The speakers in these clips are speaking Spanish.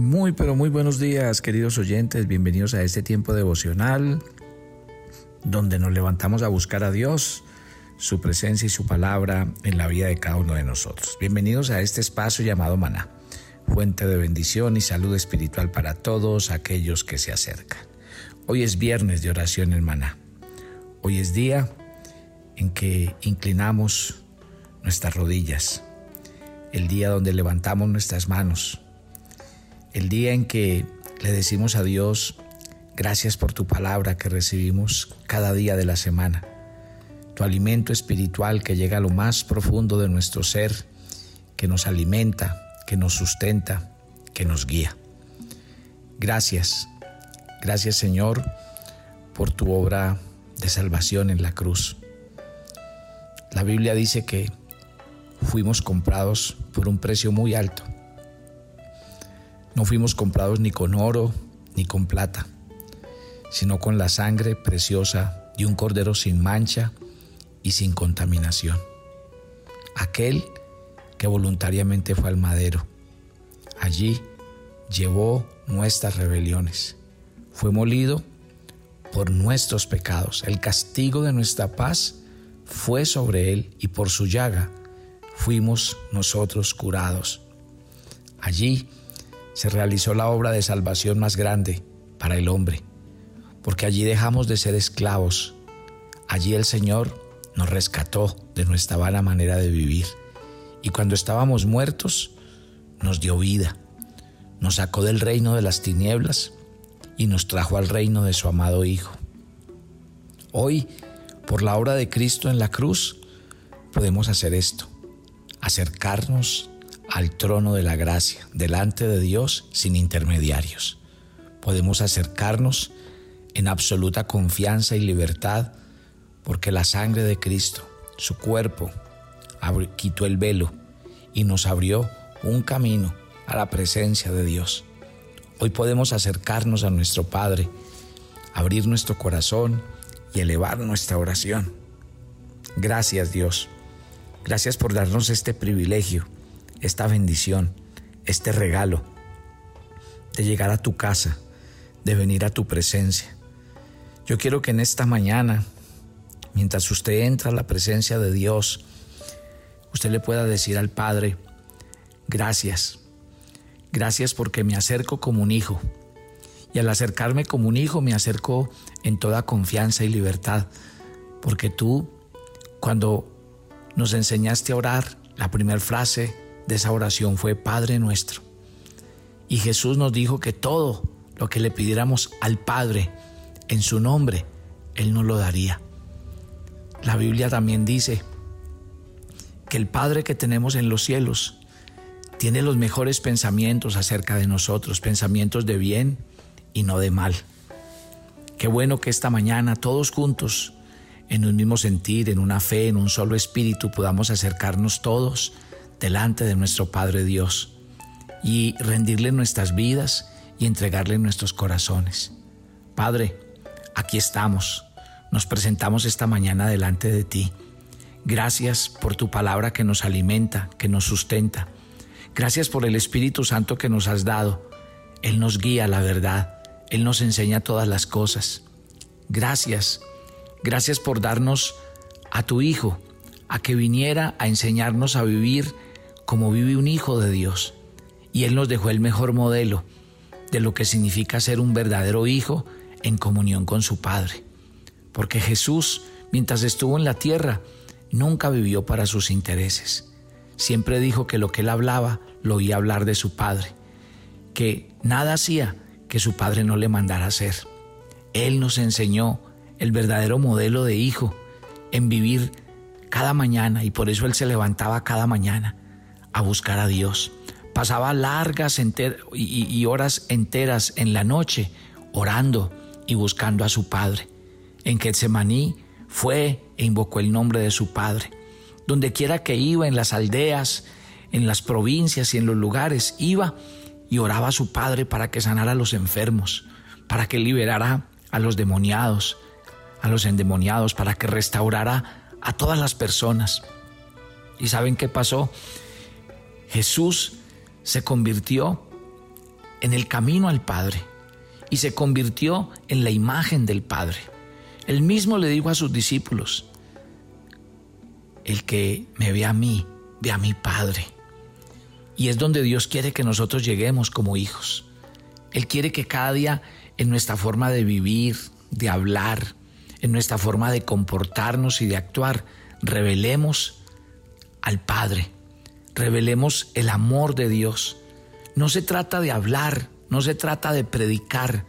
Muy, pero muy buenos días, queridos oyentes. Bienvenidos a este tiempo devocional donde nos levantamos a buscar a Dios, su presencia y su palabra en la vida de cada uno de nosotros. Bienvenidos a este espacio llamado Maná, fuente de bendición y salud espiritual para todos aquellos que se acercan. Hoy es viernes de oración en Maná. Hoy es día en que inclinamos nuestras rodillas, el día donde levantamos nuestras manos el día en que le decimos a Dios, gracias por tu palabra que recibimos cada día de la semana, tu alimento espiritual que llega a lo más profundo de nuestro ser, que nos alimenta, que nos sustenta, que nos guía. Gracias, gracias Señor por tu obra de salvación en la cruz. La Biblia dice que fuimos comprados por un precio muy alto no fuimos comprados ni con oro ni con plata, sino con la sangre preciosa de un cordero sin mancha y sin contaminación. Aquel que voluntariamente fue al madero. Allí llevó nuestras rebeliones. Fue molido por nuestros pecados. El castigo de nuestra paz fue sobre él y por su llaga fuimos nosotros curados. Allí se realizó la obra de salvación más grande para el hombre, porque allí dejamos de ser esclavos. Allí el Señor nos rescató de nuestra vana manera de vivir. Y cuando estábamos muertos, nos dio vida, nos sacó del reino de las tinieblas y nos trajo al reino de su amado Hijo. Hoy, por la obra de Cristo en la cruz, podemos hacer esto, acercarnos al trono de la gracia, delante de Dios sin intermediarios. Podemos acercarnos en absoluta confianza y libertad porque la sangre de Cristo, su cuerpo, quitó el velo y nos abrió un camino a la presencia de Dios. Hoy podemos acercarnos a nuestro Padre, abrir nuestro corazón y elevar nuestra oración. Gracias Dios. Gracias por darnos este privilegio esta bendición, este regalo de llegar a tu casa, de venir a tu presencia. Yo quiero que en esta mañana, mientras usted entra a la presencia de Dios, usted le pueda decir al Padre, gracias, gracias porque me acerco como un hijo. Y al acercarme como un hijo me acerco en toda confianza y libertad, porque tú, cuando nos enseñaste a orar, la primera frase de esa oración fue Padre nuestro. Y Jesús nos dijo que todo lo que le pidiéramos al Padre en su nombre, Él nos lo daría. La Biblia también dice que el Padre que tenemos en los cielos tiene los mejores pensamientos acerca de nosotros, pensamientos de bien y no de mal. Qué bueno que esta mañana todos juntos, en un mismo sentir, en una fe, en un solo espíritu, podamos acercarnos todos delante de nuestro Padre Dios y rendirle nuestras vidas y entregarle nuestros corazones. Padre, aquí estamos, nos presentamos esta mañana delante de ti. Gracias por tu palabra que nos alimenta, que nos sustenta. Gracias por el Espíritu Santo que nos has dado. Él nos guía la verdad, Él nos enseña todas las cosas. Gracias, gracias por darnos a tu Hijo, a que viniera a enseñarnos a vivir como vive un hijo de Dios. Y Él nos dejó el mejor modelo de lo que significa ser un verdadero hijo en comunión con su Padre. Porque Jesús, mientras estuvo en la tierra, nunca vivió para sus intereses. Siempre dijo que lo que él hablaba lo oía hablar de su Padre, que nada hacía que su Padre no le mandara hacer. Él nos enseñó el verdadero modelo de hijo en vivir cada mañana y por eso él se levantaba cada mañana a buscar a Dios. Pasaba largas y, horas enteras en la noche orando y buscando a su Padre. En Getsemaní fue e invocó el nombre de su Padre. Donde quiera que iba, en las aldeas, en las provincias y en los lugares, iba y oraba a su Padre para que sanara a los enfermos, para que liberara a los demoniados, a los endemoniados, para que restaurara a todas las personas. ¿Y saben qué pasó? Jesús se convirtió en el camino al Padre y se convirtió en la imagen del Padre. Él mismo le dijo a sus discípulos, el que me ve a mí, ve a mi Padre. Y es donde Dios quiere que nosotros lleguemos como hijos. Él quiere que cada día en nuestra forma de vivir, de hablar, en nuestra forma de comportarnos y de actuar, revelemos al Padre, revelemos el amor de Dios. No se trata de hablar, no se trata de predicar,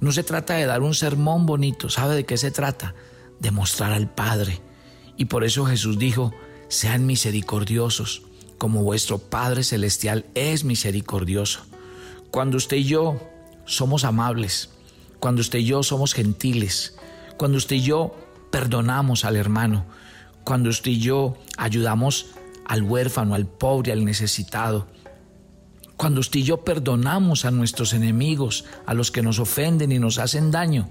no se trata de dar un sermón bonito. ¿Sabe de qué se trata? De mostrar al Padre. Y por eso Jesús dijo, sean misericordiosos, como vuestro Padre Celestial es misericordioso. Cuando usted y yo somos amables, cuando usted y yo somos gentiles, cuando usted y yo perdonamos al hermano, cuando usted y yo ayudamos al huérfano, al pobre, al necesitado, cuando usted y yo perdonamos a nuestros enemigos, a los que nos ofenden y nos hacen daño,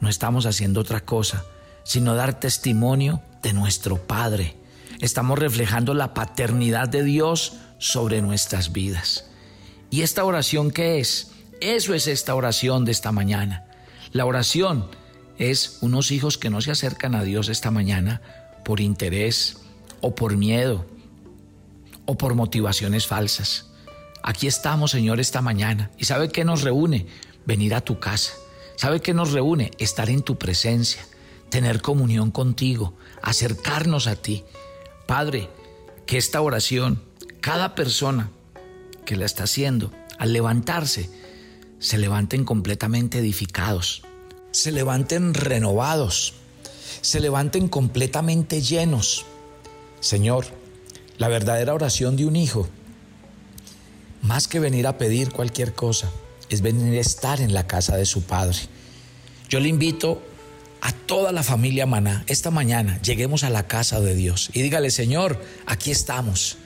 no estamos haciendo otra cosa, sino dar testimonio de nuestro Padre. Estamos reflejando la paternidad de Dios sobre nuestras vidas. ¿Y esta oración qué es? Eso es esta oración de esta mañana. La oración es unos hijos que no se acercan a Dios esta mañana por interés o por miedo o por motivaciones falsas. Aquí estamos, Señor, esta mañana. ¿Y sabe qué nos reúne? Venir a tu casa. ¿Sabe qué nos reúne? Estar en tu presencia, tener comunión contigo, acercarnos a ti. Padre, que esta oración, cada persona que la está haciendo, al levantarse, se levanten completamente edificados, se levanten renovados, se levanten completamente llenos. Señor, la verdadera oración de un hijo, más que venir a pedir cualquier cosa, es venir a estar en la casa de su padre. Yo le invito a toda la familia Maná, esta mañana lleguemos a la casa de Dios y dígale, Señor, aquí estamos,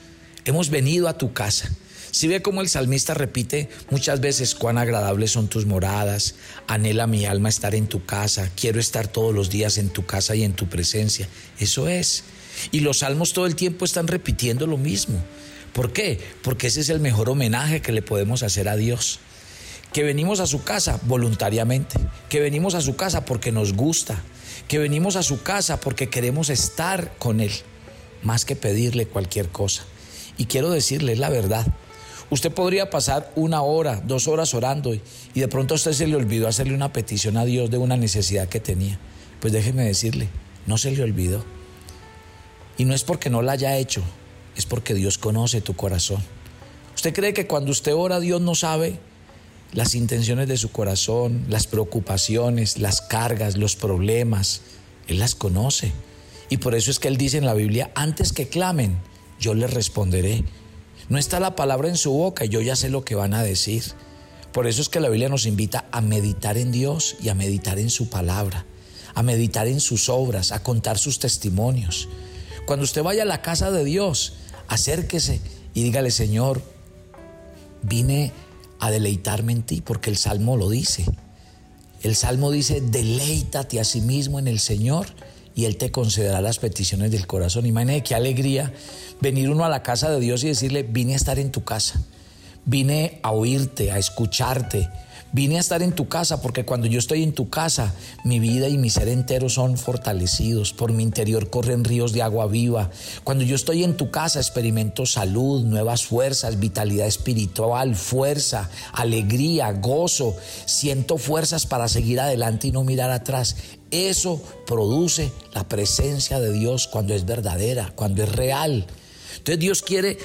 hemos venido a tu casa. Si ve como el salmista repite muchas veces cuán agradables son tus moradas, anhela mi alma estar en tu casa, quiero estar todos los días en tu casa y en tu presencia. Eso es. Y los salmos todo el tiempo están repitiendo lo mismo. ¿Por qué? Porque ese es el mejor homenaje que le podemos hacer a Dios. Que venimos a su casa voluntariamente, que venimos a su casa porque nos gusta, que venimos a su casa porque queremos estar con Él, más que pedirle cualquier cosa. Y quiero decirle la verdad, Usted podría pasar una hora, dos horas orando y, de pronto a usted se le olvidó hacerle una petición a Dios de una necesidad que tenía. Pues déjeme decirle, no se le olvidó. Y no es porque no la haya hecho, es porque Dios conoce tu corazón. ¿Usted cree que cuando usted ora Dios no sabe las intenciones de su corazón, las preocupaciones, las cargas, los problemas? Él las conoce. Y por eso es que Él dice en la Biblia, antes que clamen, yo les responderé. No está la palabra en su boca yo ya sé lo que van a decir. Por eso es que la Biblia nos invita a meditar en Dios y a meditar en su palabra, a meditar en sus obras, a contar sus testimonios. Cuando usted vaya a la casa de Dios, acérquese y dígale, Señor, vine a deleitarme en ti, porque el Salmo lo dice. El Salmo dice, deleítate a sí mismo en el Señor y Él te concederá las peticiones del corazón. Imagínate qué alegría venir uno a la casa de Dios y decirle, vine a estar en tu casa, vine a oírte, a escucharte, Vine a estar en tu casa porque cuando yo estoy en tu casa, mi vida y mi ser entero son fortalecidos. Por mi interior corren ríos de agua viva. Cuando yo estoy en tu casa, experimento salud, nuevas fuerzas, vitalidad espiritual, fuerza, alegría, gozo. Siento fuerzas para seguir adelante y no mirar atrás. Eso produce la presencia de Dios cuando es verdadera, cuando es real. Entonces Dios quiere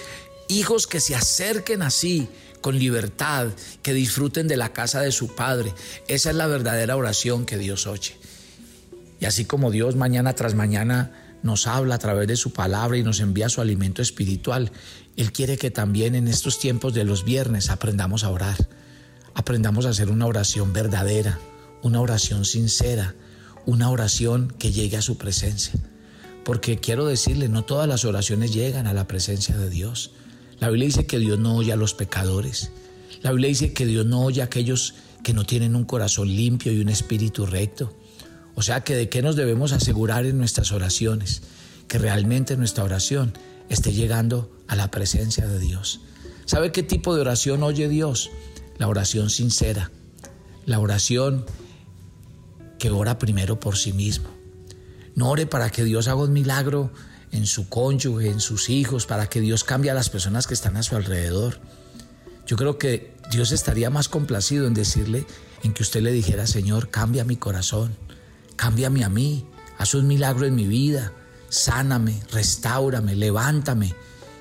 hijos que se acerquen así con libertad, que disfruten de la casa de su Padre. Esa es la verdadera oración que Dios oye. Y así como Dios mañana tras mañana nos habla a través de su palabra y nos envía su alimento espiritual, Él quiere que también en estos tiempos de los viernes aprendamos a orar, aprendamos a hacer una oración verdadera, una oración sincera, una oración que llegue a su presencia. Porque quiero decirle, no todas las oraciones llegan a la presencia de Dios. La Biblia dice que Dios no oye a los pecadores. La Biblia dice que Dios no oye a aquellos que no tienen un corazón limpio y un espíritu recto. O sea que de qué nos debemos asegurar en nuestras oraciones, que realmente nuestra oración esté llegando a la presencia de Dios. ¿Sabe qué tipo de oración oye Dios? la oración sincera, la oración que ora primero por sí mismo. No ore para que Dios haga un milagro en su cónyuge, en sus hijos, para que Dios cambie a las personas que están a su alrededor. Yo creo que Dios estaría más complacido en decirle, en que usted le dijera, Señor, cambia mi corazón, cámbiame a mí, haz un milagro en mi vida, sáname, restáurame, levántame.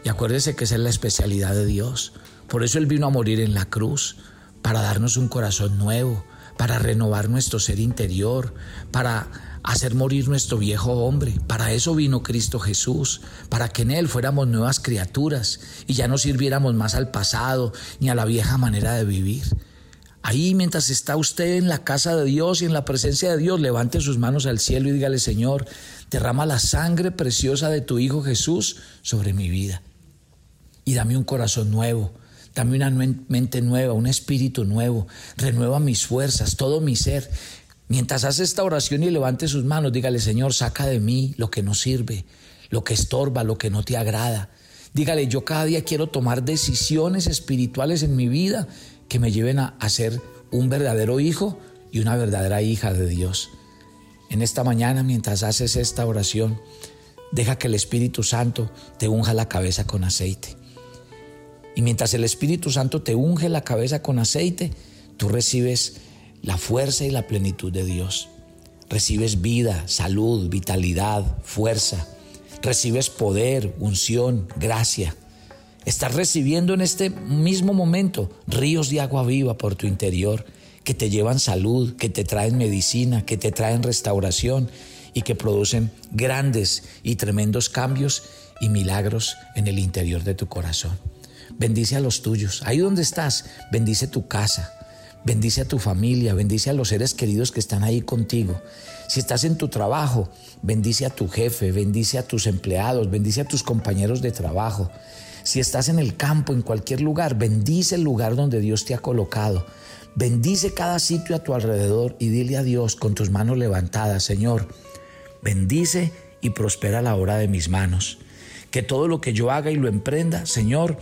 Y acuérdese que esa es la especialidad de Dios. Por eso Él vino a morir en la cruz, para darnos un corazón nuevo, para renovar nuestro ser interior, para hacer morir nuestro viejo hombre. Para eso vino Cristo Jesús, para que en Él fuéramos nuevas criaturas y ya no sirviéramos más al pasado ni a la vieja manera de vivir. Ahí mientras está usted en la casa de Dios y en la presencia de Dios, levante sus manos al cielo y dígale, Señor, derrama la sangre preciosa de tu Hijo Jesús sobre mi vida. Y dame un corazón nuevo, dame una mente nueva, un espíritu nuevo, renueva mis fuerzas, todo mi ser. Mientras hace esta oración y levante sus manos, dígale, Señor, saca de mí lo que no sirve, lo que estorba, lo que no te agrada. Dígale, yo cada día quiero tomar decisiones espirituales en mi vida que me lleven a, ser un verdadero hijo y una verdadera hija de Dios. En esta mañana, mientras haces esta oración, deja que el Espíritu Santo te unja la cabeza con aceite. Y mientras el Espíritu Santo te unge la cabeza con aceite, tú recibes la fuerza y la plenitud de Dios. Recibes vida, salud, vitalidad, fuerza. Recibes poder, unción, gracia. Estás recibiendo en este mismo momento ríos de agua viva por tu interior que te llevan salud, que te traen medicina, que te traen restauración y que producen grandes y tremendos cambios y milagros en el interior de tu corazón. Bendice a los tuyos. Ahí donde estás, bendice tu casa, Bendice a tu familia, bendice a los seres queridos que están ahí contigo. Si estás en tu trabajo, bendice a tu jefe, bendice a tus empleados, bendice a tus compañeros de trabajo. Si estás en el campo, en cualquier lugar, bendice el lugar donde Dios te ha colocado. Bendice cada sitio a tu alrededor y dile a Dios con tus manos levantadas, Señor, bendice y prospera la obra de mis manos. Que todo lo que yo haga y lo emprenda, Señor,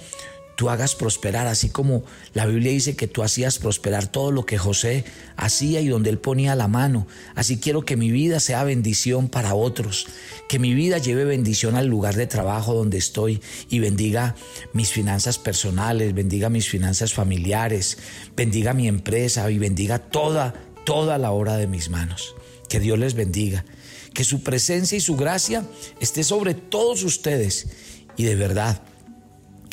tú hagas prosperar, así como la Biblia dice que tú hacías prosperar todo lo que José hacía y donde él ponía la mano. Así quiero que mi vida sea bendición para otros, que mi vida lleve bendición al lugar de trabajo donde estoy y bendiga mis finanzas personales, bendiga mis finanzas familiares, bendiga mi empresa y bendiga toda, toda la obra de mis manos. Que Dios les bendiga, que su presencia y su gracia esté sobre todos ustedes y de verdad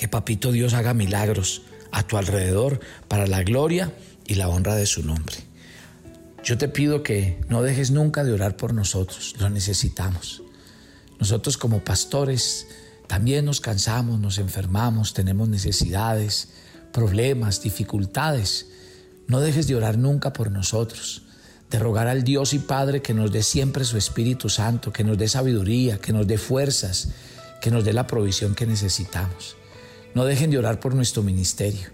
que Papito Dios haga milagros a tu alrededor para la gloria y la honra de su nombre. Yo te pido que no dejes nunca de orar por nosotros, lo necesitamos. Nosotros como pastores también nos cansamos, nos enfermamos, tenemos necesidades, problemas, dificultades. No dejes de orar nunca por nosotros, de rogar al Dios y Padre que nos dé siempre su Espíritu Santo, que nos dé sabiduría, que nos dé fuerzas, que nos dé la provisión que necesitamos. No dejen de orar por nuestro ministerio,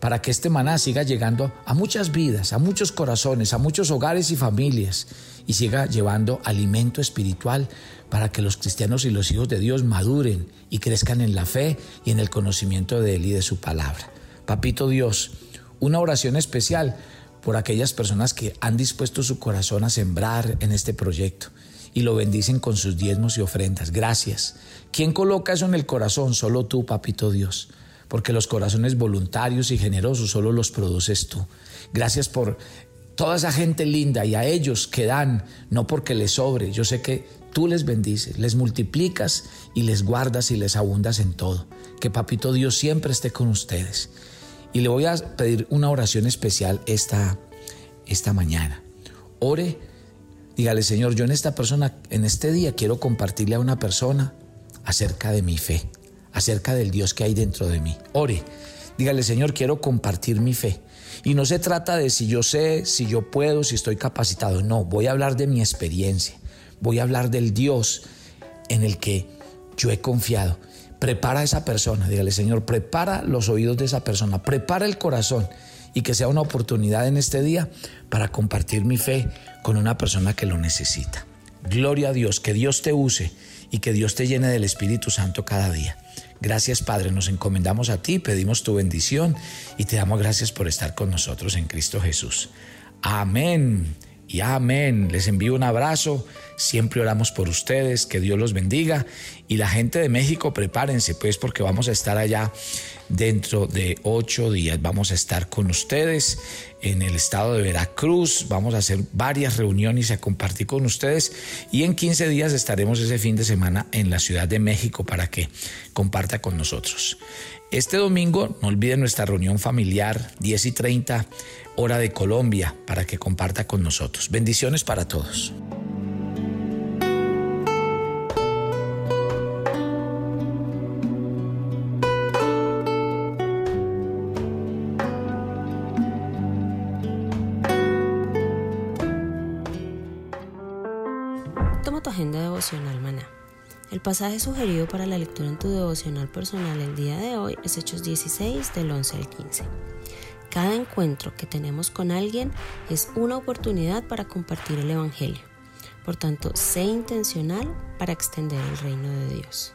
para que este maná siga llegando a muchas vidas, a muchos corazones, a muchos hogares y familias, y siga llevando alimento espiritual para que los cristianos y los hijos de Dios maduren y crezcan en la fe y en el conocimiento de Él y de su palabra. Papito Dios, una oración especial por aquellas personas que han dispuesto su corazón a sembrar en este proyecto y lo bendicen con sus diezmos y ofrendas. Gracias. ¿Quién coloca eso en el corazón? Solo tú, papito Dios. Porque los corazones voluntarios y generosos solo los produces tú. Gracias por toda esa gente linda y a ellos que dan, no porque les sobre. Yo sé que tú les bendices, les multiplicas y les guardas y les abundas en todo. Que papito Dios siempre esté con ustedes. Y le voy a pedir una oración especial esta, esta mañana. Ore Dígale, Señor, yo en esta persona, en este día quiero compartirle a una persona acerca de mi fe, acerca del Dios que hay dentro de mí. Ore, dígale, Señor, quiero compartir mi fe. Y no se trata de si yo sé, si yo puedo, si estoy capacitado. No, voy a hablar de mi experiencia. Voy a hablar del Dios en el que yo he confiado. Prepara a esa persona, dígale, Señor, prepara los oídos de esa persona, prepara el corazón y que sea una oportunidad en este día para compartir mi fe con una persona que lo necesita. Gloria a Dios, que Dios te use y que Dios te llene del Espíritu Santo cada día. Gracias Padre, nos encomendamos a ti, pedimos tu bendición y te damos gracias por estar con nosotros en Cristo Jesús. Amén y amén. Les envío un abrazo. Siempre oramos por ustedes. Que Dios los bendiga. Y la gente de México, prepárense pues porque vamos a estar allá dentro de ocho días. Vamos a estar con ustedes en el estado de Veracruz. Vamos a hacer varias reuniones a compartir con ustedes. Y en 15 días estaremos ese fin de semana en la Ciudad de México para que comparta con nosotros. Este domingo, no olviden nuestra reunión familiar, 10 y 30, hora de Colombia, para que comparta con nosotros. Bendiciones para todos. Pasaje sugerido para la lectura en tu devocional personal el día de hoy es Hechos 16 del 11 al 15. Cada encuentro que tenemos con alguien es una oportunidad para compartir el Evangelio. Por tanto, sé intencional para extender el reino de Dios.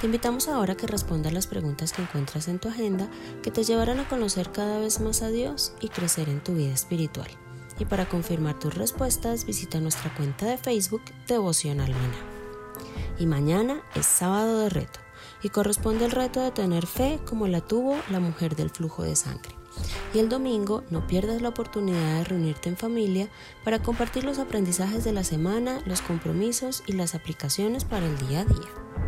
Te invitamos ahora a que respondas las preguntas que encuentras en tu agenda que te llevarán a conocer cada vez más a Dios y crecer en tu vida espiritual. Y para confirmar tus respuestas, visita nuestra cuenta de Facebook Devocional Mana y mañana es sábado de reto y corresponde el reto de tener fe como la tuvo la mujer del flujo de sangre. Y el domingo no pierdas la oportunidad de reunirte en familia para compartir los aprendizajes de la semana, los compromisos y las aplicaciones para el día a día.